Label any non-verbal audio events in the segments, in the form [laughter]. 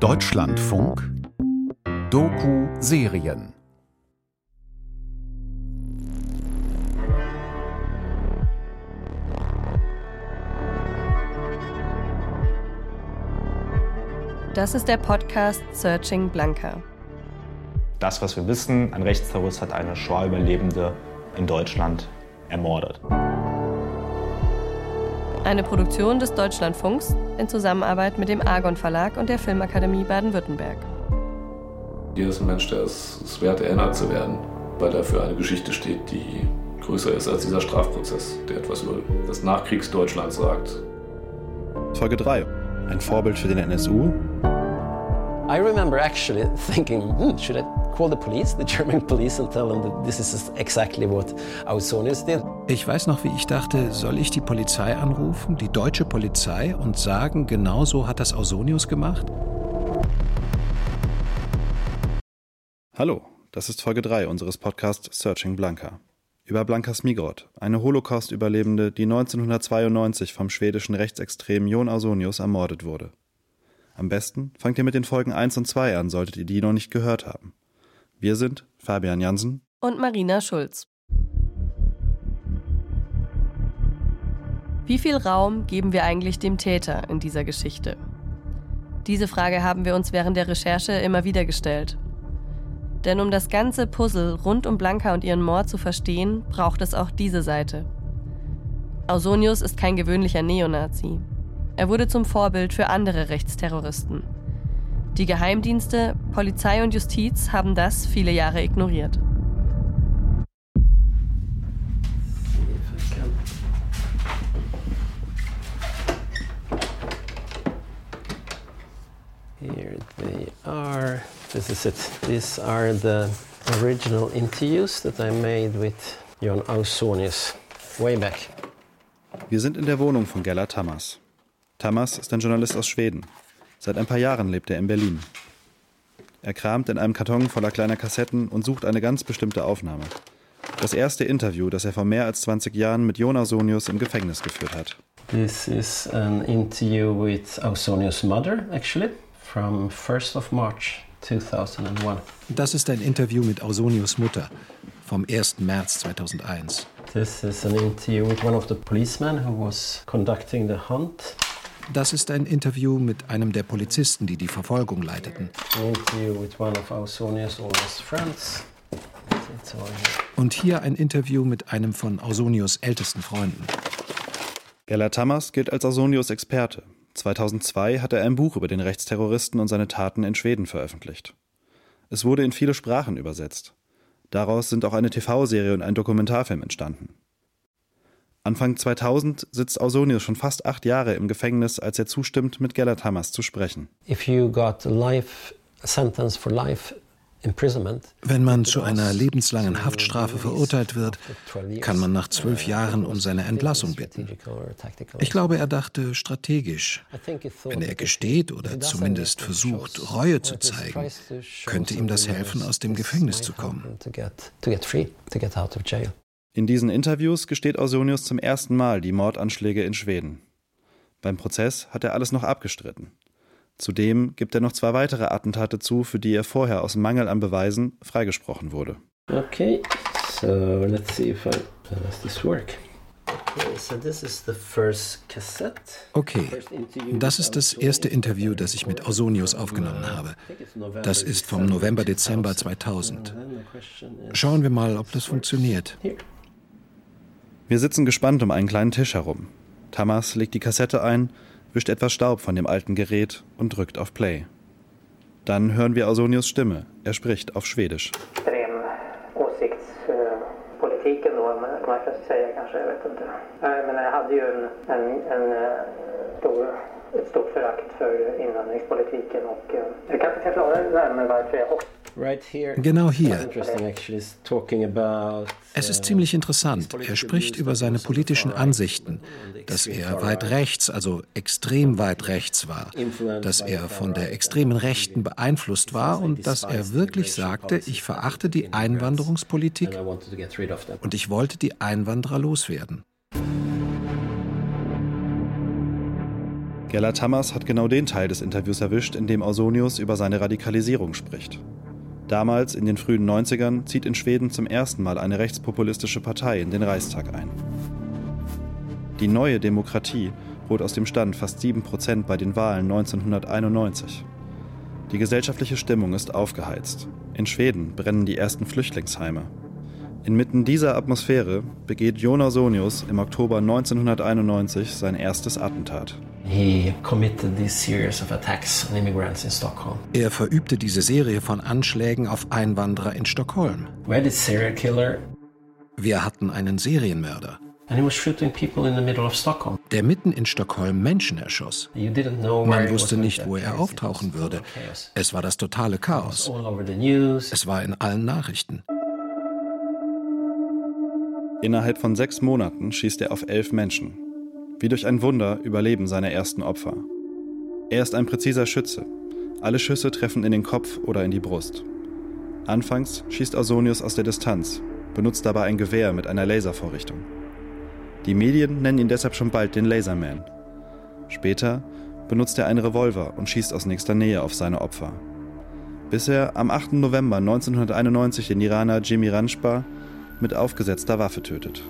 Deutschlandfunk Doku-Serien Das ist der Podcast Searching Blanca. Das, was wir wissen, ein Rechtsterrorist hat eine Shoah-Überlebende in Deutschland ermordet. Eine Produktion des Deutschlandfunks in Zusammenarbeit mit dem Argon Verlag und der Filmakademie Baden-Württemberg. Hier ist ein Mensch, der es, es wert, erinnert zu werden, weil er für eine Geschichte steht, die größer ist als dieser Strafprozess, der etwas über das Nachkriegsdeutschland sagt. Folge 3. Ein Vorbild für den NSU. I remember actually thinking, hmm, should I call the police, the German police, and tell them that this is exactly what Ausonius did? Ich weiß noch, wie ich dachte, soll ich die Polizei anrufen, die deutsche Polizei, und sagen, genau so hat das Ausonius gemacht? Hallo, das ist Folge 3 unseres Podcasts Searching Blanca. Über Blanka Smigrod, eine Holocaust-Überlebende, die 1992 vom schwedischen Rechtsextremen Jon Ausonius ermordet wurde. Am besten fangt ihr mit den Folgen 1 und 2 an, solltet ihr die noch nicht gehört haben. Wir sind Fabian Jansen und Marina Schulz. Wie viel Raum geben wir eigentlich dem Täter in dieser Geschichte? Diese Frage haben wir uns während der Recherche immer wieder gestellt. Denn um das ganze Puzzle rund um Blanca und ihren Mord zu verstehen, braucht es auch diese Seite. Ausonius ist kein gewöhnlicher Neonazi. Er wurde zum Vorbild für andere Rechtsterroristen. Die Geheimdienste, Polizei und Justiz haben das viele Jahre ignoriert. Here they are. This is it. These are the original interviews that I made with Jon Ausonius way back. Wir sind in der Wohnung von Gellert Tamas. Tamas ist ein Journalist aus Schweden. Seit ein paar Jahren lebt er in Berlin. Er kramt in einem Karton voller kleiner Kassetten und sucht eine ganz bestimmte Aufnahme. Das erste Interview, das er vor mehr als 20 Jahren mit Jonas Ausonius im Gefängnis geführt hat. This is an interview with Ausonius' mother, actually, from 1st of March 2001. Das ist ein Interview mit Ausonius' Mutter vom 1. März 2001. This is an interview with one of the policemen who was conducting the hunt. Das ist ein Interview mit einem der Polizisten, die die Verfolgung leiteten. Und hier ein Interview mit einem von Ausonius ältesten Freunden. Gellert Tamas gilt als Ausonius Experte. 2002 hat er ein Buch über den Rechtsterroristen und seine Taten in Schweden veröffentlicht. Es wurde in viele Sprachen übersetzt. Daraus sind auch eine TV-Serie und ein Dokumentarfilm entstanden. Anfang 2000 sitzt Ausonius schon fast acht Jahre im Gefängnis, als er zustimmt, mit Gellert Hammers zu sprechen. Wenn man zu einer lebenslangen Haftstrafe verurteilt wird, kann man nach zwölf Jahren um seine Entlassung bitten. Ich glaube, er dachte strategisch. Wenn er gesteht oder zumindest versucht, Reue zu zeigen, könnte ihm das helfen, aus dem Gefängnis zu kommen. In diesen Interviews gesteht Ausonius zum ersten Mal die Mordanschläge in Schweden. Beim Prozess hat er alles noch abgestritten. Zudem gibt er noch zwei weitere Attentate zu, für die er vorher aus Mangel an Beweisen freigesprochen wurde. Okay, so let's see if I, does this work. Okay, das ist das erste Interview, das ich mit Ausonius aufgenommen habe. Das ist vom November, Dezember 2000. Schauen wir mal, ob das funktioniert. Wir sitzen gespannt um einen kleinen Tisch herum. Tamas legt die Kassette ein, wischt etwas Staub von dem alten Gerät und drückt auf Play. Dann hören wir Ausonius Stimme. Er spricht auf Schwedisch. Åsiktspolitiken då, kan man säga kanske, jag vet inte. Men jag hade ju en, en, en stor, ett stort förakt för invandringspolitiken och jag kanske kan förklara det där med jag Genau hier. Es ist ziemlich interessant. Er spricht über seine politischen Ansichten, dass er weit rechts, also extrem weit rechts war, dass er von der extremen Rechten beeinflusst war und dass er wirklich sagte, ich verachte die Einwanderungspolitik und ich wollte die Einwanderer loswerden. Gellert Hammers hat genau den Teil des Interviews erwischt, in dem Ausonius über seine Radikalisierung spricht. Damals, in den frühen 90ern, zieht in Schweden zum ersten Mal eine rechtspopulistische Partei in den Reichstag ein. Die neue Demokratie holt aus dem Stand fast 7% bei den Wahlen 1991. Die gesellschaftliche Stimmung ist aufgeheizt. In Schweden brennen die ersten Flüchtlingsheime. Inmitten dieser Atmosphäre begeht Jon Ausonius im Oktober 1991 sein erstes Attentat. Er verübte diese Serie von Anschlägen auf Einwanderer in Stockholm. Wir hatten einen Serienmörder. Der mitten in Stockholm Menschen erschoss. Man wusste nicht, wo er auftauchen würde. Es war das totale Chaos. Es war in allen Nachrichten. Innerhalb von sechs Monaten schießt er auf elf Menschen. Wie durch ein Wunder überleben seine ersten Opfer. Er ist ein präziser Schütze. Alle Schüsse treffen in den Kopf oder in die Brust. Anfangs schießt Ausonius aus der Distanz, benutzt dabei ein Gewehr mit einer Laservorrichtung. Die Medien nennen ihn deshalb schon bald den Laserman. Später benutzt er einen Revolver und schießt aus nächster Nähe auf seine Opfer. Bis er am 8. November 1991 den Iraner Jimmy Ranjbar mit aufgesetzter Waffe tötet.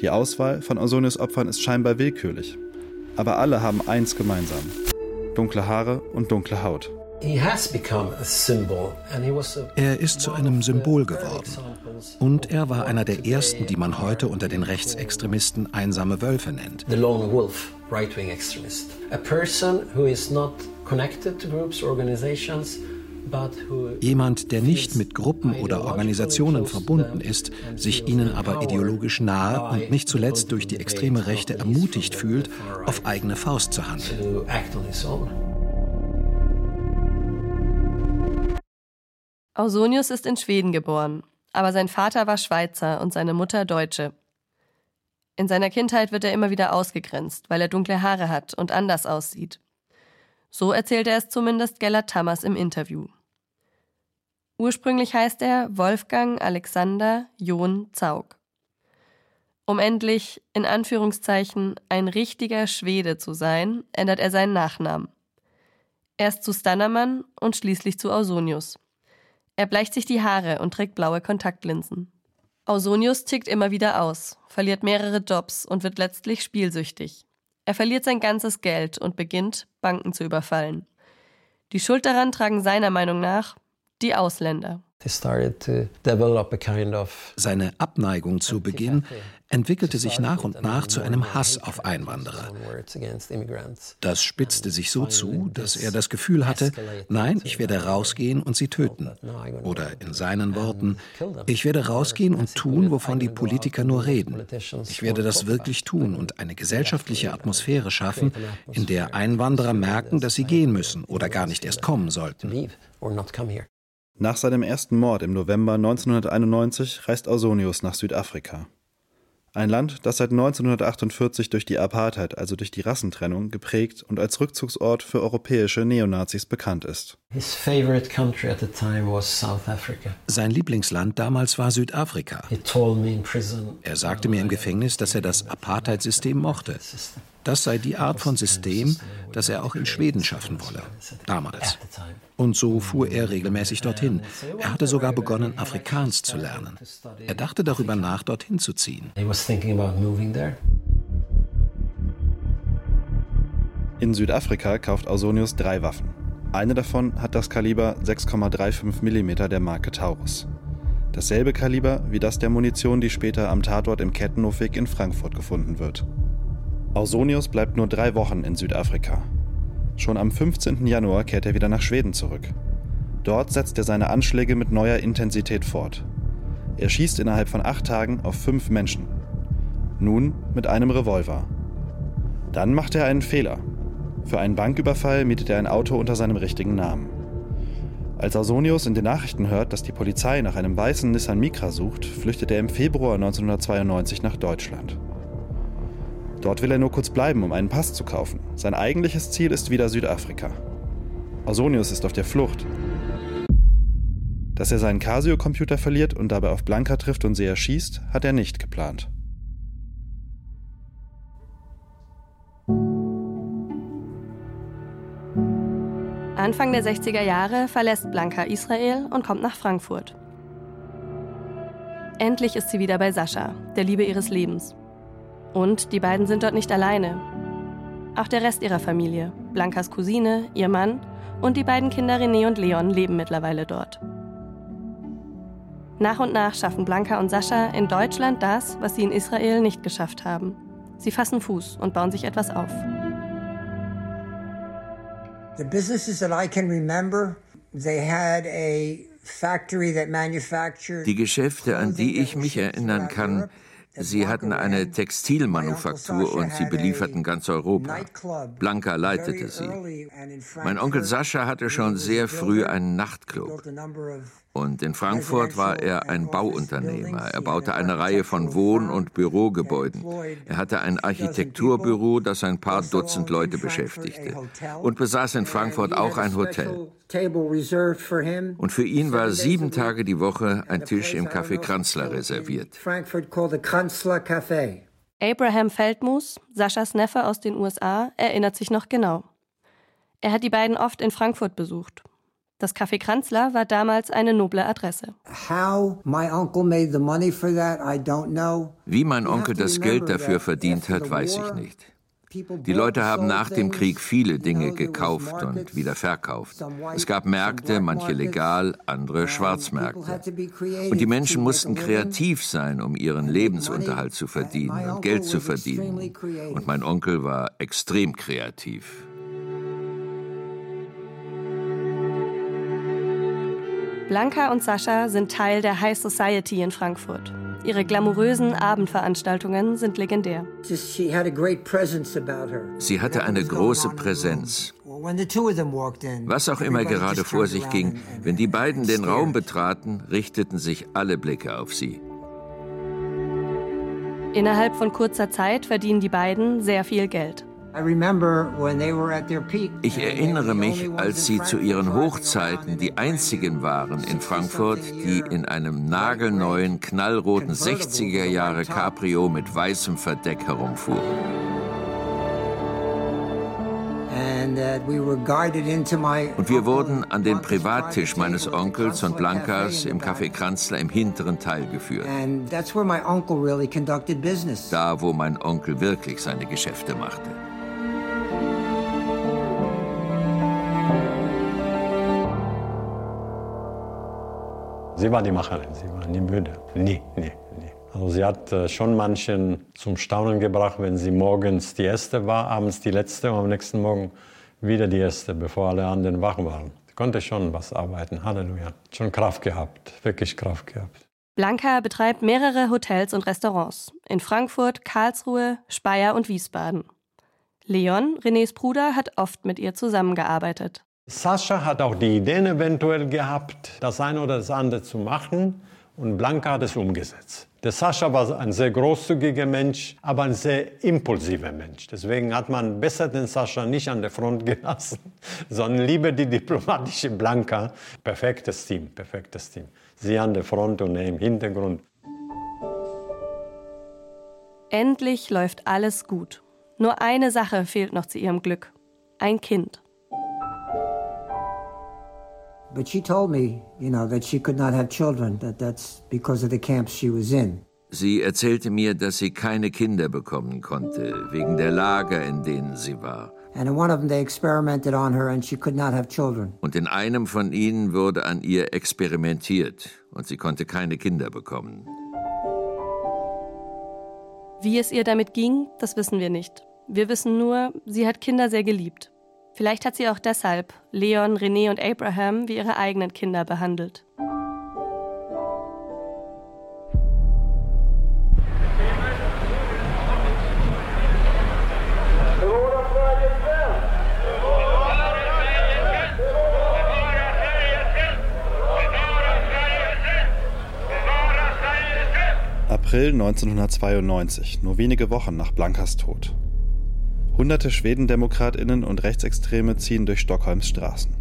Die Auswahl von Ausonius Opfern ist scheinbar willkürlich, aber alle haben eins gemeinsam: dunkle Haare und dunkle Haut. Er ist zu einem Symbol geworden. Und er war einer der ersten, die man heute unter den Rechtsextremisten einsame Wölfe nennt. The lone wolf, right-wing extremist. A person who is not connected to groups, organizations, Jemand, der nicht mit Gruppen oder Organisationen verbunden ist, sich ihnen aber ideologisch nahe und nicht zuletzt durch die extreme Rechte ermutigt fühlt, auf eigene Faust zu handeln. Ausonius ist in Schweden geboren, aber sein Vater war Schweizer und seine Mutter Deutsche. In seiner Kindheit wird er immer wieder ausgegrenzt, weil er dunkle Haare hat und anders aussieht. So erzählte er es zumindest Gellert Tammers im Interview. Ursprünglich heißt er Wolfgang Alexander John Zaug. Um endlich, in Anführungszeichen, ein richtiger Schwede zu sein, ändert er seinen Nachnamen. Erst zu Stannermann und schließlich zu Ausonius. Er bleicht sich die Haare und trägt blaue Kontaktlinsen. Ausonius tickt immer wieder aus, verliert mehrere Jobs und wird letztlich spielsüchtig. Er verliert sein ganzes Geld und beginnt, Banken zu überfallen. Die Schuld daran tragen seiner Meinung nach die Ausländer. Seine Abneigung zu Beginn entwickelte sich nach und nach zu einem Hass auf Einwanderer. Das spitzte sich so zu, dass er das Gefühl hatte, nein, ich werde rausgehen und sie töten. Oder in seinen Worten, ich werde rausgehen und tun, wovon die Politiker nur reden. Ich werde das wirklich tun und eine gesellschaftliche Atmosphäre schaffen, in der Einwanderer merken, dass sie gehen müssen oder gar nicht erst kommen sollten. Nach seinem ersten Mord im November 1991 reist Ausonius nach Südafrika. Ein Land, das seit 1948 durch die Apartheid, also durch die Rassentrennung, geprägt und als Rückzugsort für europäische Neonazis bekannt ist. Sein Lieblingsland damals war Südafrika. Er sagte mir im Gefängnis, dass er das Apartheid-System mochte. Das sei die Art von System, das er auch in Schweden schaffen wolle, damals. Und so fuhr er regelmäßig dorthin. Er hatte sogar begonnen, Afrikaans zu lernen. Er dachte darüber nach, dorthin zu ziehen. In Südafrika kauft Ausonius drei Waffen. Eine davon hat das Kaliber 6,35 mm der Marke Taurus. Dasselbe Kaliber wie das der Munition, die später am Tatort im Kettenhofweg in Frankfurt gefunden wird. Ausonius bleibt nur drei Wochen in Südafrika. Schon am 15. Januar kehrt er wieder nach Schweden zurück. Dort setzt er seine Anschläge mit neuer Intensität fort. Er schießt innerhalb von acht Tagen auf fünf Menschen. Nun mit einem Revolver. Dann macht er einen Fehler. Für einen Banküberfall mietet er ein Auto unter seinem richtigen Namen. Als Ausonius in den Nachrichten hört, dass die Polizei nach einem weißen Nissan Micra sucht, flüchtet er im Februar 1992 nach Deutschland. Dort will er nur kurz bleiben, um einen Pass zu kaufen. Sein eigentliches Ziel ist wieder Südafrika. Ausonius ist auf der Flucht. Dass er seinen Casio-Computer verliert und dabei auf Blanca trifft und sie erschießt, hat er nicht geplant. Anfang der 60er Jahre verlässt Blanca Israel und kommt nach Frankfurt. Endlich ist sie wieder bei Sascha, der Liebe ihres Lebens. Und die beiden sind dort nicht alleine. Auch der Rest ihrer Familie, Blancas Cousine, ihr Mann und die beiden Kinder René und Leon leben mittlerweile dort. Nach und nach schaffen Blanca und Sascha in Deutschland das, was sie in Israel nicht geschafft haben. Sie fassen Fuß und bauen sich etwas auf. The businesses that I can remember, they had a factory that manufactured Die Geschäfte, an die ich mich erinnern kann, Sie hatten eine Textilmanufaktur und sie belieferten ganz Europa. Blanca leitete sie. Mein Onkel Sascha hatte schon sehr früh einen Nachtclub. Und in Frankfurt war er ein Bauunternehmer. Er baute eine Reihe von Wohn- und Bürogebäuden. Er hatte ein Architekturbüro, das ein paar Dutzend Leute beschäftigte. Und besaß in Frankfurt auch ein Hotel. Und für ihn war sieben Tage die Woche ein Tisch im Café Kranzler reserviert. Abraham Feldmus, Saschas Neffe aus den USA, erinnert sich noch genau. Er hat die beiden oft in Frankfurt besucht. Das Café Kranzler war damals eine noble Adresse. Wie mein Onkel das Geld dafür verdient hat, weiß ich nicht. Die Leute haben nach dem Krieg viele Dinge gekauft und wieder verkauft. Es gab Märkte, manche legal, andere Schwarzmärkte. Und die Menschen mussten kreativ sein, um ihren Lebensunterhalt zu verdienen und Geld zu verdienen. Und mein Onkel war extrem kreativ. Blanca und Sascha sind Teil der High Society in Frankfurt. Ihre glamourösen Abendveranstaltungen sind legendär. Sie hatte eine große Präsenz. Was auch immer gerade vor sich ging, wenn die beiden den Raum betraten, richteten sich alle Blicke auf sie. Innerhalb von kurzer Zeit verdienen die beiden sehr viel Geld. Ich erinnere mich, als sie zu ihren Hochzeiten die einzigen waren in Frankfurt, die in einem nagelneuen, knallroten 60er Jahre Cabrio mit weißem Verdeck herumfuhren. Und wir wurden an den Privattisch meines Onkels und Blancas im Café Kranzler im hinteren Teil geführt. Da, wo mein Onkel wirklich seine Geschäfte machte. Sie war die Macherin, sie war nie müde. Nie, nie, nie. Also sie hat äh, schon manchen zum Staunen gebracht, wenn sie morgens die erste war, abends die letzte und am nächsten Morgen wieder die erste, bevor alle anderen wach waren. Sie konnte schon was arbeiten, Halleluja. Schon Kraft gehabt, wirklich Kraft gehabt. Blanca betreibt mehrere Hotels und Restaurants in Frankfurt, Karlsruhe, Speyer und Wiesbaden. Leon, Renés Bruder, hat oft mit ihr zusammengearbeitet. Sascha hat auch die Ideen eventuell gehabt, das eine oder das andere zu machen und Blanca hat es umgesetzt. Der Sascha war ein sehr großzügiger Mensch, aber ein sehr impulsiver Mensch. Deswegen hat man besser den Sascha nicht an der Front [laughs] gelassen, sondern lieber die diplomatische Blanca. Perfektes Team, perfektes Team. Sie an der Front und er im Hintergrund. Endlich läuft alles gut. Nur eine Sache fehlt noch zu ihrem Glück. Ein Kind. But she told me, you know, that she could not have children, that that's because of the camps she was in. Sie erzählte mir, dass sie keine Kinder bekommen konnte, wegen der Lager, in denen sie war. And in one of them they experimented on her and she could not have children. Und in einem von ihnen wurde an ihr experimentiert und sie konnte keine Kinder bekommen. Wie es ihr damit ging, das wissen wir nicht. Wir wissen nur, sie hat Kinder sehr geliebt. Vielleicht hat sie auch deshalb Leon, René und Abraham wie ihre eigenen Kinder behandelt. April 1992, nur wenige Wochen nach Blankas Tod. Hunderte Schwedendemokratinnen und Rechtsextreme ziehen durch Stockholms Straßen.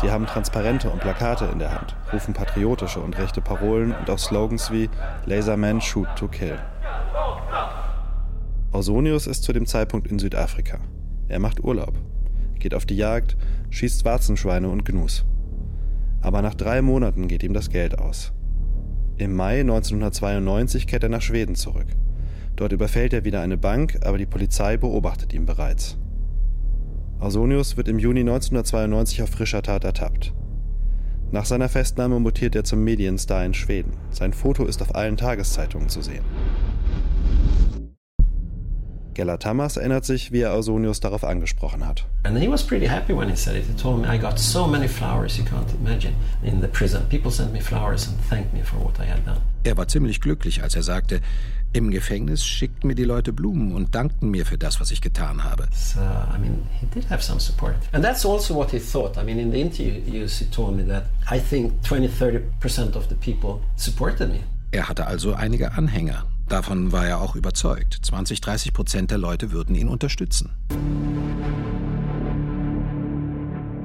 Sie haben Transparente und Plakate in der Hand, rufen patriotische und rechte Parolen und auch Slogans wie Laserman Shoot to Kill. Ausonius ist zu dem Zeitpunkt in Südafrika. Er macht Urlaub, geht auf die Jagd, schießt Warzenschweine und Gnus. Aber nach drei Monaten geht ihm das Geld aus. Im Mai 1992 kehrt er nach Schweden zurück. Dort überfällt er wieder eine Bank, aber die Polizei beobachtet ihn bereits. Ausonius wird im Juni 1992 auf frischer Tat ertappt. Nach seiner Festnahme mutiert er zum Medienstar in Schweden. Sein Foto ist auf allen Tageszeitungen zu sehen. Gellert Tamas erinnert sich, wie er Ausonius darauf angesprochen hat. And he was pretty happy when he said it. He told me I got so many flowers you can't imagine in the prison. People sent me flowers and thanked me for what I had done. Er war ziemlich glücklich, als er sagte, im Gefängnis schickten mir die Leute Blumen und dankten mir für das, was ich getan habe. So, I mean, he did have some support. And that's also what he thought. I mean, in the interviews he told me that I think 20-30% of the people supported me. Er hatte also einige Anhänger. Davon war er auch überzeugt. 20, 30 Prozent der Leute würden ihn unterstützen.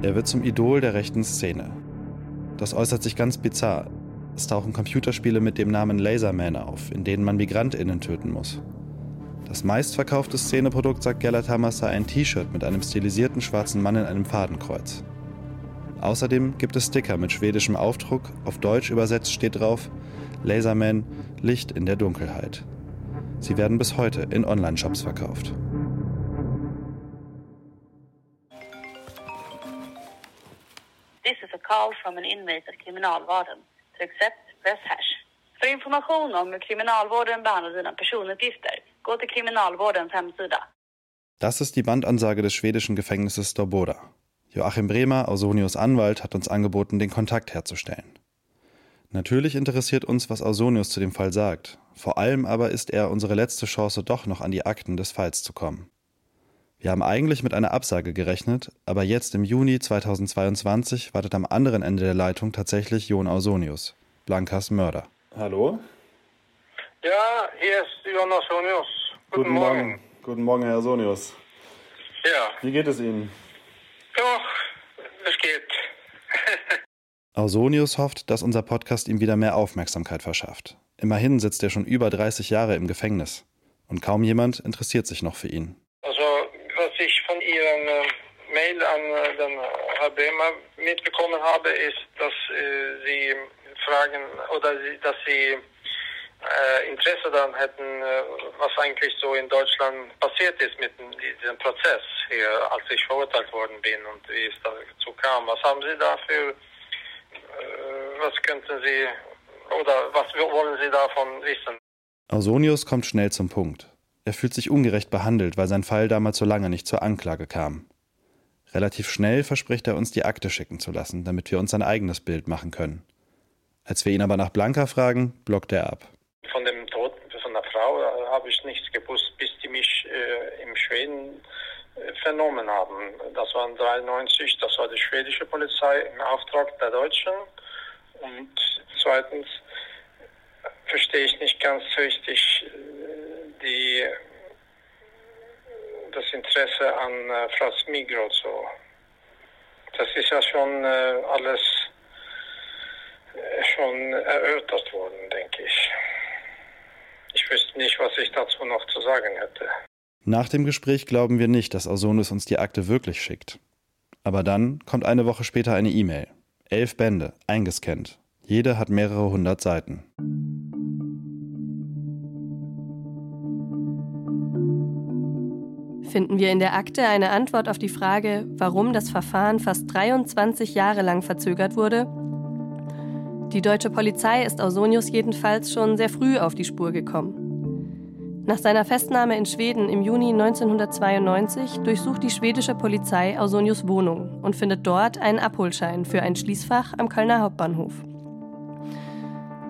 Er wird zum Idol der rechten Szene. Das äußert sich ganz bizarr. Es tauchen Computerspiele mit dem Namen Laserman auf, in denen man MigrantInnen töten muss. Das meistverkaufte Szeneprodukt, sagt Gellert Hammer, sei ein T-Shirt mit einem stilisierten schwarzen Mann in einem Fadenkreuz. Außerdem gibt es Sticker mit schwedischem Aufdruck, auf Deutsch übersetzt steht drauf Laserman Licht in der Dunkelheit. Sie werden bis heute in Online-Shops verkauft. This is a call from an inmate at Kriminalvården to accept press hash. För information om hur Kriminalvården behandlar dina personuppgifter, gå till Kriminalvårdens hemsida. Das ist die Bandansage des schwedischen Gefängnisses Dorboda. Joachim Bremer, Ausonius Anwalt, hat uns angeboten, den Kontakt herzustellen. Natürlich interessiert uns, was Ausonius zu dem Fall sagt. Vor allem aber ist er unsere letzte Chance, doch noch an die Akten des Falls zu kommen. Wir haben eigentlich mit einer Absage gerechnet, aber jetzt im Juni 2022 wartet am anderen Ende der Leitung tatsächlich Jon Ausonius, Blankas Mörder. Hallo? Ja, hier ist Jon Ausonius. Guten, Guten Morgen. Morgen. Guten Morgen, Herr Ausonius. Ja. Wie geht es Ihnen? Ja, es geht. [laughs] Ausonius hofft, dass unser Podcast ihm wieder mehr Aufmerksamkeit verschafft. Immerhin sitzt er schon über 30 Jahre im Gefängnis. Und kaum jemand interessiert sich noch für ihn. Also, was ich von Ihren äh, Mail an äh, den Herr Bremer mitbekommen habe, ist, dass äh, Sie fragen oder dass Sie äh, Interesse daran hätten, äh, was eigentlich so in Deutschland passiert ist mit diesem Prozess hier, als ich verurteilt worden bin und wie es dazu kam. Was haben Sie da für, äh, was könnten Sie oder was wollen Sie davon wissen? Ausonius kommt schnell zum Punkt. Er fühlt sich ungerecht behandelt, weil sein Fall damals so lange nicht zur Anklage kam. Relativ schnell verspricht er uns, die Akte schicken zu lassen, damit wir uns ein eigenes Bild machen können. Als wir ihn aber nach Blanka fragen, blockt er ab. Von dem Tod von der Frau äh, habe ich nichts gewusst, bis die mich äh, im Schweden äh, vernommen haben. Das war 93, das war die schwedische Polizei im Auftrag der Deutschen. Und zweitens verstehe ich nicht ganz richtig die, das Interesse an äh, Frau Smigro. So. Das ist ja schon äh, alles äh, schon erörtert worden, denke ich. Ich wüsste nicht, was ich dazu noch zu sagen hätte. Nach dem Gespräch glauben wir nicht, dass Ausonus uns die Akte wirklich schickt. Aber dann kommt eine Woche später eine E-Mail. Elf Bände, eingescannt. Jede hat mehrere hundert Seiten. Finden wir in der Akte eine Antwort auf die Frage, warum das Verfahren fast 23 Jahre lang verzögert wurde? Die deutsche Polizei ist Ausonius jedenfalls schon sehr früh auf die Spur gekommen. Nach seiner Festnahme in Schweden im Juni 1992 durchsucht die schwedische Polizei Ausonius Wohnung und findet dort einen Abholschein für ein Schließfach am Kölner Hauptbahnhof.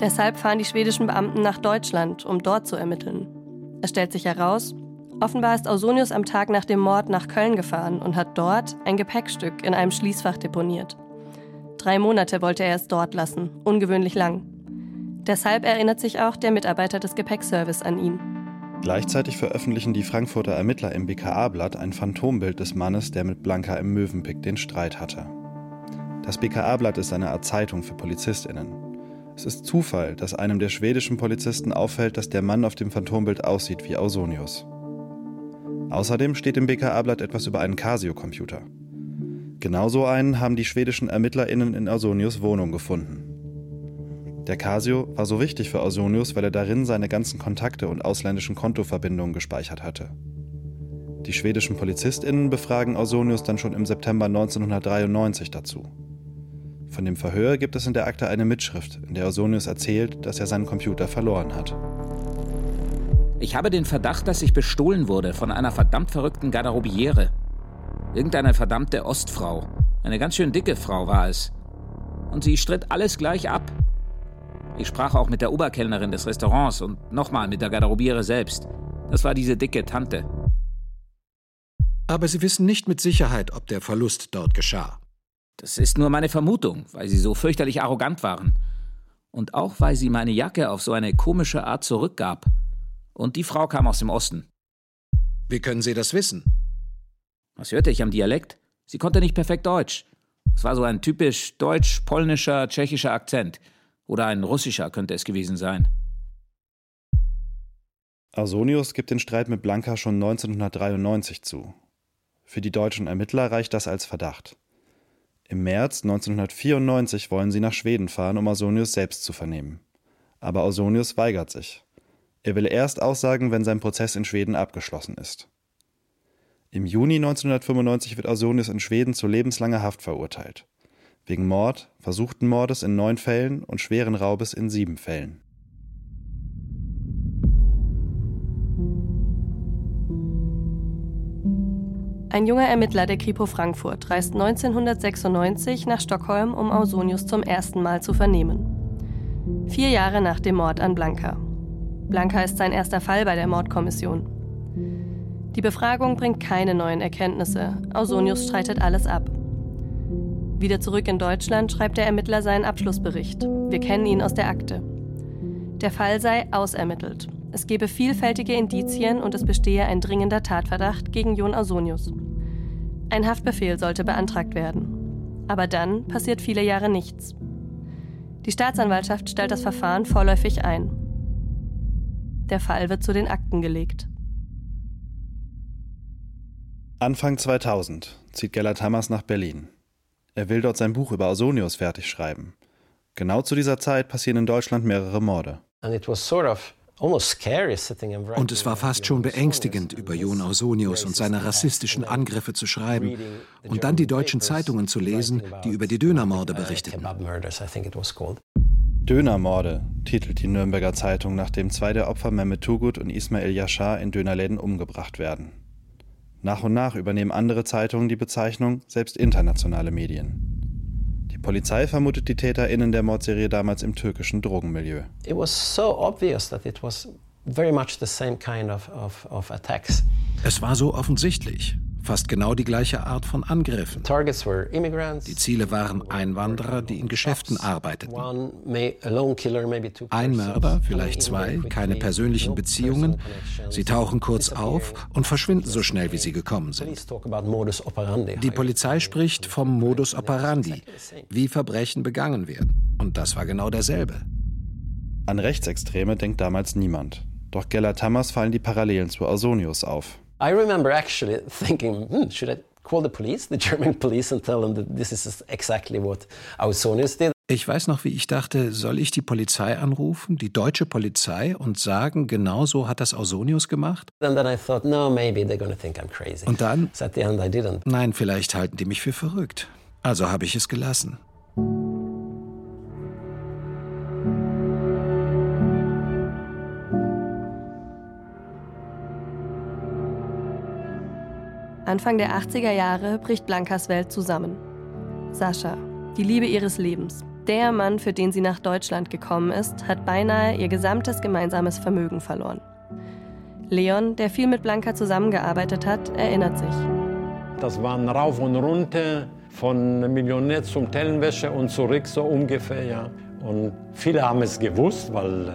Deshalb fahren die schwedischen Beamten nach Deutschland, um dort zu ermitteln. Es stellt sich heraus, offenbar ist Ausonius am Tag nach dem Mord nach Köln gefahren und hat dort ein Gepäckstück in einem Schließfach deponiert. Drei Monate wollte er es dort lassen, ungewöhnlich lang. Deshalb erinnert sich auch der Mitarbeiter des Gepäckservice an ihn. Gleichzeitig veröffentlichen die Frankfurter Ermittler im BKA-Blatt ein Phantombild des Mannes, der mit Blanka im Möwenpick den Streit hatte. Das BKA-Blatt ist eine Art Zeitung für PolizistInnen. Es ist Zufall, dass einem der schwedischen Polizisten auffällt, dass der Mann auf dem Phantombild aussieht wie Ausonius. Außerdem steht im BKA-Blatt etwas über einen Casio-Computer. Genauso einen haben die schwedischen ErmittlerInnen in Ausonius Wohnung gefunden. Der Casio war so wichtig für Ausonius, weil er darin seine ganzen Kontakte und ausländischen Kontoverbindungen gespeichert hatte. Die schwedischen PolizistInnen befragen Ausonius dann schon im September 1993 dazu. Von dem Verhör gibt es in der Akte eine Mitschrift, in der Ausonius erzählt, dass er seinen Computer verloren hat. Ich habe den Verdacht, dass ich bestohlen wurde von einer verdammt verrückten Garderobiere. Irgendeine verdammte Ostfrau. Eine ganz schön dicke Frau war es. Und sie stritt alles gleich ab. Ich sprach auch mit der Oberkellnerin des Restaurants und nochmal mit der Garderobiere selbst. Das war diese dicke Tante. Aber Sie wissen nicht mit Sicherheit, ob der Verlust dort geschah. Das ist nur meine Vermutung, weil sie so fürchterlich arrogant waren. Und auch weil sie meine Jacke auf so eine komische Art zurückgab. Und die Frau kam aus dem Osten. Wie können Sie das wissen? Was hörte ich am Dialekt? Sie konnte nicht perfekt Deutsch. Es war so ein typisch deutsch-polnischer, tschechischer Akzent. Oder ein russischer könnte es gewesen sein. Ausonius gibt den Streit mit Blanca schon 1993 zu. Für die deutschen Ermittler reicht das als Verdacht. Im März 1994 wollen sie nach Schweden fahren, um Ausonius selbst zu vernehmen. Aber Ausonius weigert sich. Er will erst aussagen, wenn sein Prozess in Schweden abgeschlossen ist. Im Juni 1995 wird Ausonius in Schweden zu lebenslanger Haft verurteilt wegen Mord, versuchten Mordes in neun Fällen und schweren Raubes in sieben Fällen. Ein junger Ermittler der Kripo Frankfurt reist 1996 nach Stockholm, um Ausonius zum ersten Mal zu vernehmen. Vier Jahre nach dem Mord an Blanca. Blanca ist sein erster Fall bei der Mordkommission. Die Befragung bringt keine neuen Erkenntnisse. Ausonius streitet alles ab. Wieder zurück in Deutschland schreibt der Ermittler seinen Abschlussbericht. Wir kennen ihn aus der Akte. Der Fall sei ausermittelt. Es gebe vielfältige Indizien und es bestehe ein dringender Tatverdacht gegen Jon Ausonius. Ein Haftbefehl sollte beantragt werden. Aber dann passiert viele Jahre nichts. Die Staatsanwaltschaft stellt das Verfahren vorläufig ein. Der Fall wird zu den Akten gelegt. Anfang 2000 zieht Gellert Hammers nach Berlin. Er will dort sein Buch über Ausonius fertig schreiben. Genau zu dieser Zeit passieren in Deutschland mehrere Morde. Und es war fast schon beängstigend, über Jon Ausonius und seine rassistischen Angriffe zu schreiben und dann die deutschen Zeitungen zu lesen, die über die Dönermorde berichteten. Dönermorde, titelt die Nürnberger Zeitung, nachdem zwei der Opfer Mehmet Tugut und Ismail Yashar in Dönerläden umgebracht werden. Nach und nach übernehmen andere Zeitungen die Bezeichnung, selbst internationale Medien. Die Polizei vermutet die TäterInnen der Mordserie damals im türkischen Drogenmilieu. It was so obvious that it was very much the same kind of, of, of attacks. Es war so offensichtlich. Fast genau die gleiche Art von Angriffen. Die Ziele waren Einwanderer, die in Geschäften arbeiteten. Ein Mörder, vielleicht zwei, keine persönlichen Beziehungen. Sie tauchen kurz auf und verschwinden so schnell, wie sie gekommen sind. Die Polizei spricht vom Modus operandi, wie Verbrechen begangen werden. Und das war genau derselbe. An Rechtsextreme denkt damals niemand. Doch Gellert Tammers fallen die Parallelen zu Ausonius auf. I remember actually thinking, hmm, should I call the police, the [laughs] German police, and tell them that this is exactly what Ausonius did? Ich weiß noch, wie ich dachte, soll ich die Polizei anrufen, die deutsche Polizei, und sagen, genau so hat das Ausonius gemacht? And then I thought, no, maybe they're gonna think I'm crazy. Und dann? So. Nein, vielleicht halten die mich für verrückt. Also habe ich es gelassen. Anfang der 80er Jahre bricht Blankas Welt zusammen. Sascha, die Liebe ihres Lebens, der Mann, für den sie nach Deutschland gekommen ist, hat beinahe ihr gesamtes gemeinsames Vermögen verloren. Leon, der viel mit Blanka zusammengearbeitet hat, erinnert sich. Das waren rauf und runter von Millionär zum Tellenwäscher und zurück so ungefähr. Ja. Und viele haben es gewusst, weil äh,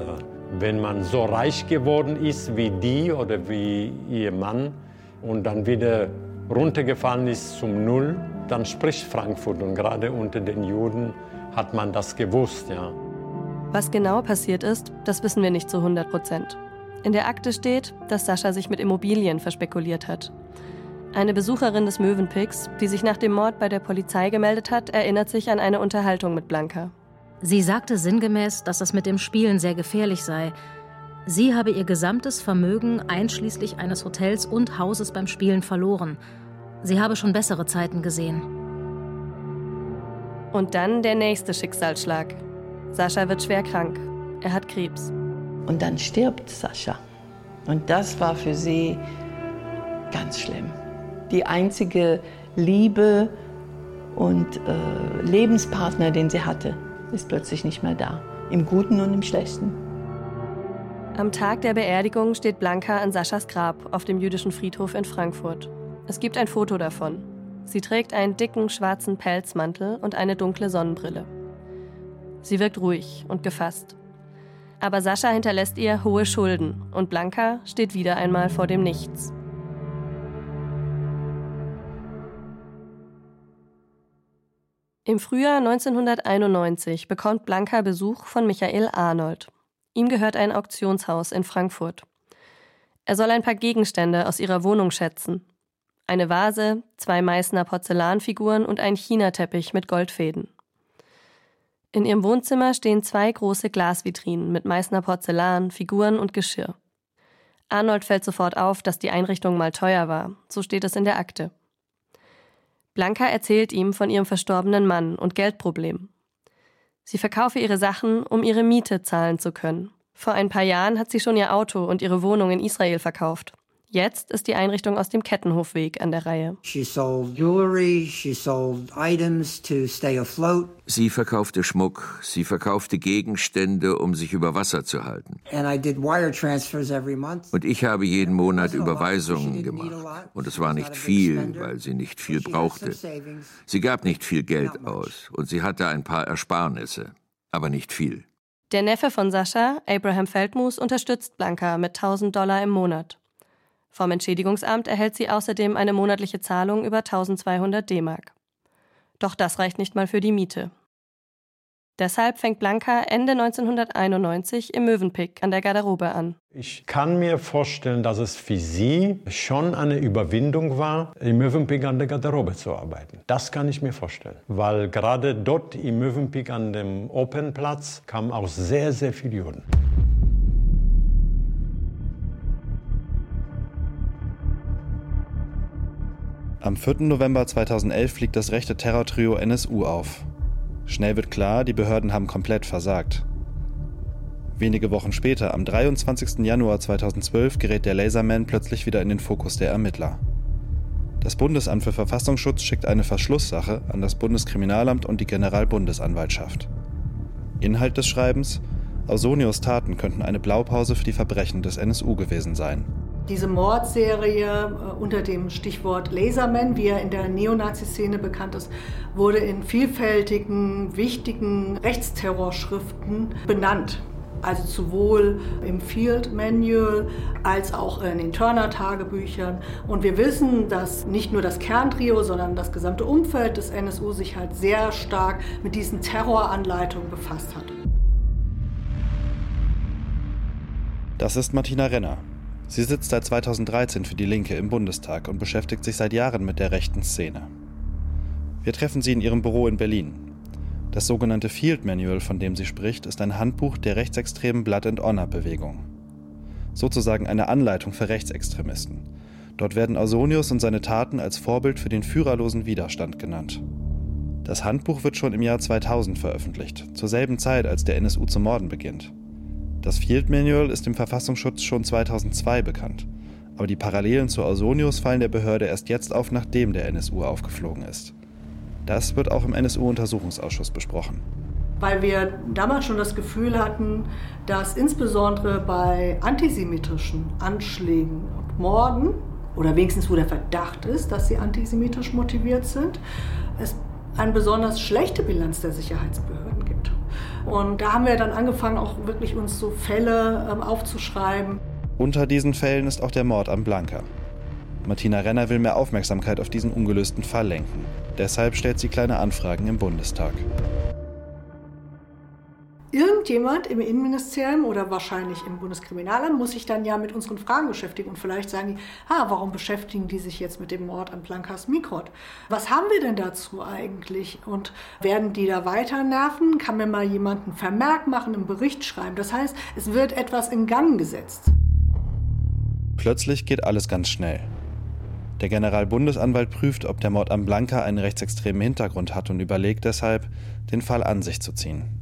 wenn man so reich geworden ist wie die oder wie ihr Mann, und dann wieder runtergefallen ist zum Null, dann spricht Frankfurt. Und gerade unter den Juden hat man das gewusst, ja. Was genau passiert ist, das wissen wir nicht zu 100 Prozent. In der Akte steht, dass Sascha sich mit Immobilien verspekuliert hat. Eine Besucherin des Möwenpicks, die sich nach dem Mord bei der Polizei gemeldet hat, erinnert sich an eine Unterhaltung mit Blanca. Sie sagte sinngemäß, dass das mit dem Spielen sehr gefährlich sei. Sie habe ihr gesamtes Vermögen einschließlich eines Hotels und Hauses beim Spielen verloren. Sie habe schon bessere Zeiten gesehen. Und dann der nächste Schicksalsschlag. Sascha wird schwer krank. Er hat Krebs. Und dann stirbt Sascha. Und das war für sie ganz schlimm. Die einzige Liebe und äh, Lebenspartner, den sie hatte, ist plötzlich nicht mehr da. Im Guten und im Schlechten. Am Tag der Beerdigung steht Blanca an Saschas Grab auf dem jüdischen Friedhof in Frankfurt. Es gibt ein Foto davon. Sie trägt einen dicken schwarzen Pelzmantel und eine dunkle Sonnenbrille. Sie wirkt ruhig und gefasst. Aber Sascha hinterlässt ihr hohe Schulden und Blanca steht wieder einmal vor dem Nichts. Im Frühjahr 1991 bekommt Blanca Besuch von Michael Arnold. Ihm gehört ein Auktionshaus in Frankfurt. Er soll ein paar Gegenstände aus ihrer Wohnung schätzen. Eine Vase, zwei Meißner Porzellanfiguren und ein Chinateppich mit Goldfäden. In ihrem Wohnzimmer stehen zwei große Glasvitrinen mit Meißner Porzellan, Figuren und Geschirr. Arnold fällt sofort auf, dass die Einrichtung mal teuer war, so steht es in der Akte. Blanca erzählt ihm von ihrem verstorbenen Mann und Geldproblemen. Sie verkaufe ihre Sachen, um ihre Miete zahlen zu können. Vor ein paar Jahren hat sie schon ihr Auto und ihre Wohnung in Israel verkauft. Jetzt ist die Einrichtung aus dem Kettenhofweg an der Reihe. She sold jewelry, she sold items to stay afloat. Sie verkaufte Schmuck, sie verkaufte Gegenstände, um sich über Wasser zu halten. And I did wire transfers every month. Und ich habe jeden Monat Überweisungen gemacht. Und es war nicht viel, weil sie nicht viel brauchte. Sie gab nicht viel Geld aus und sie hatte ein paar Ersparnisse, aber nicht viel. Der Neffe von Sascha, Abraham Feldmus, unterstützt Blanca mit 1000 Dollar im Monat. Vom Entschädigungsamt erhält sie außerdem eine monatliche Zahlung über 1200 D-Mark. Doch das reicht nicht mal für die Miete. Deshalb fängt Blanca Ende 1991 im Mövenpick an der Garderobe an. Ich kann mir vorstellen, dass es für sie schon eine Überwindung war, im Mövenpick an der Garderobe zu arbeiten. Das kann ich mir vorstellen. Weil gerade dort im Mövenpick an dem Openplatz kamen auch sehr, sehr viele Juden. Am 4. November 2011 fliegt das rechte Terrortrio NSU auf. Schnell wird klar, die Behörden haben komplett versagt. Wenige Wochen später, am 23. Januar 2012, gerät der Laserman plötzlich wieder in den Fokus der Ermittler. Das Bundesamt für Verfassungsschutz schickt eine Verschlusssache an das Bundeskriminalamt und die Generalbundesanwaltschaft. Inhalt des Schreibens: Ausonius Taten könnten eine Blaupause für die Verbrechen des NSU gewesen sein. Diese Mordserie äh, unter dem Stichwort Laserman, wie er in der Neonazi-Szene bekannt ist, wurde in vielfältigen, wichtigen Rechtsterrorschriften benannt. Also sowohl im Field Manual als auch in den Turner-Tagebüchern. Und wir wissen, dass nicht nur das Kerntrio, sondern das gesamte Umfeld des NSU sich halt sehr stark mit diesen Terroranleitungen befasst hat. Das ist Martina Renner. Sie sitzt seit 2013 für die Linke im Bundestag und beschäftigt sich seit Jahren mit der rechten Szene. Wir treffen sie in ihrem Büro in Berlin. Das sogenannte Field Manual, von dem sie spricht, ist ein Handbuch der rechtsextremen Blood and Honor Bewegung. Sozusagen eine Anleitung für Rechtsextremisten. Dort werden Ausonius und seine Taten als Vorbild für den führerlosen Widerstand genannt. Das Handbuch wird schon im Jahr 2000 veröffentlicht, zur selben Zeit, als der NSU zu morden beginnt. Das Field Manual ist dem Verfassungsschutz schon 2002 bekannt, aber die Parallelen zu Ausonius fallen der Behörde erst jetzt auf, nachdem der NSU aufgeflogen ist. Das wird auch im NSU-Untersuchungsausschuss besprochen. Weil wir damals schon das Gefühl hatten, dass insbesondere bei antisemitischen Anschlägen und Morden, oder wenigstens wo der Verdacht ist, dass sie antisemitisch motiviert sind, es eine besonders schlechte Bilanz der Sicherheitsbehörden. Und da haben wir dann angefangen, auch wirklich uns so Fälle ähm, aufzuschreiben. Unter diesen Fällen ist auch der Mord am Blanca. Martina Renner will mehr Aufmerksamkeit auf diesen ungelösten Fall lenken. Deshalb stellt sie kleine Anfragen im Bundestag. Irgendjemand im Innenministerium oder wahrscheinlich im Bundeskriminalamt muss sich dann ja mit unseren Fragen beschäftigen und vielleicht sagen die, ah, warum beschäftigen die sich jetzt mit dem Mord an Blankas Mikrot? Was haben wir denn dazu eigentlich? Und werden die da weiter nerven? Kann mir mal jemand einen Vermerk machen, einen Bericht schreiben? Das heißt, es wird etwas in Gang gesetzt. Plötzlich geht alles ganz schnell. Der Generalbundesanwalt prüft, ob der Mord an Blanca einen rechtsextremen Hintergrund hat und überlegt deshalb, den Fall an sich zu ziehen.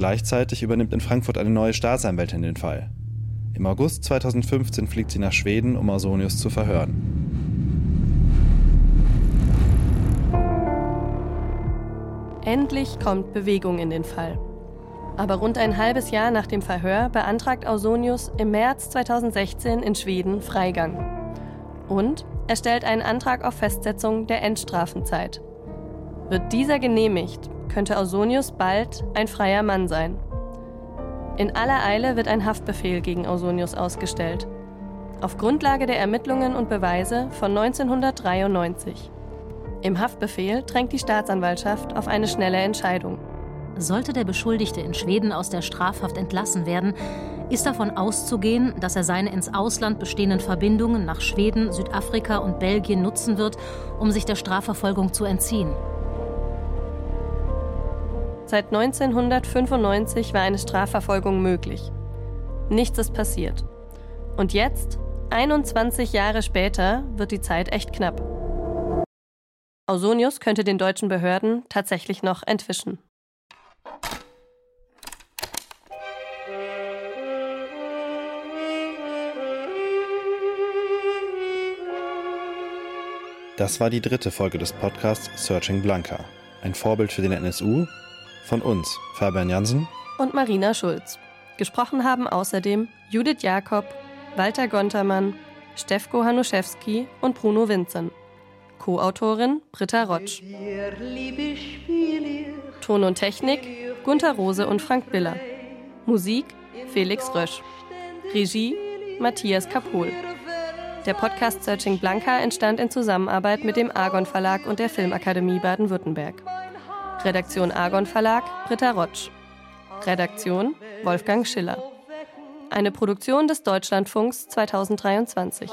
Gleichzeitig übernimmt in Frankfurt eine neue Staatsanwältin den Fall. Im August 2015 fliegt sie nach Schweden, um Ausonius zu verhören. Endlich kommt Bewegung in den Fall. Aber rund ein halbes Jahr nach dem Verhör beantragt Ausonius im März 2016 in Schweden Freigang. Und er stellt einen Antrag auf Festsetzung der Endstrafenzeit. Wird dieser genehmigt, könnte Ausonius bald ein freier Mann sein. In aller Eile wird ein Haftbefehl gegen Ausonius ausgestellt. Auf Grundlage der Ermittlungen und Beweise von 1993. Im Haftbefehl drängt die Staatsanwaltschaft auf eine schnelle Entscheidung. Sollte der Beschuldigte in Schweden aus der Strafhaft entlassen werden, ist davon auszugehen, dass er seine ins Ausland bestehenden Verbindungen nach Schweden, Südafrika und Belgien nutzen wird, um sich der Strafverfolgung zu entziehen. Seit 1995 war eine Strafverfolgung möglich. Nichts ist passiert. Und jetzt, 21 Jahre später, wird die Zeit echt knapp. Ausonius könnte den deutschen Behörden tatsächlich noch entwischen. Das war die dritte Folge des Podcasts Searching Blanca. Ein Vorbild für den NSU von uns, Fabian Jansen und Marina Schulz. Gesprochen haben außerdem Judith Jakob, Walter Gontermann, Stefko Hanuszewski und Bruno Vinzen. Co-Autorin Britta Rotsch. Ton und Technik Gunther Rose und Frank Biller. Musik Felix Rösch. Regie Matthias Kapohl. Der Podcast Searching Blanca entstand in Zusammenarbeit mit dem Argon Verlag und der Filmakademie Baden-Württemberg. Redaktion Argon Verlag Britta Rotsch. Redaktion Wolfgang Schiller. Eine Produktion des Deutschlandfunks 2023.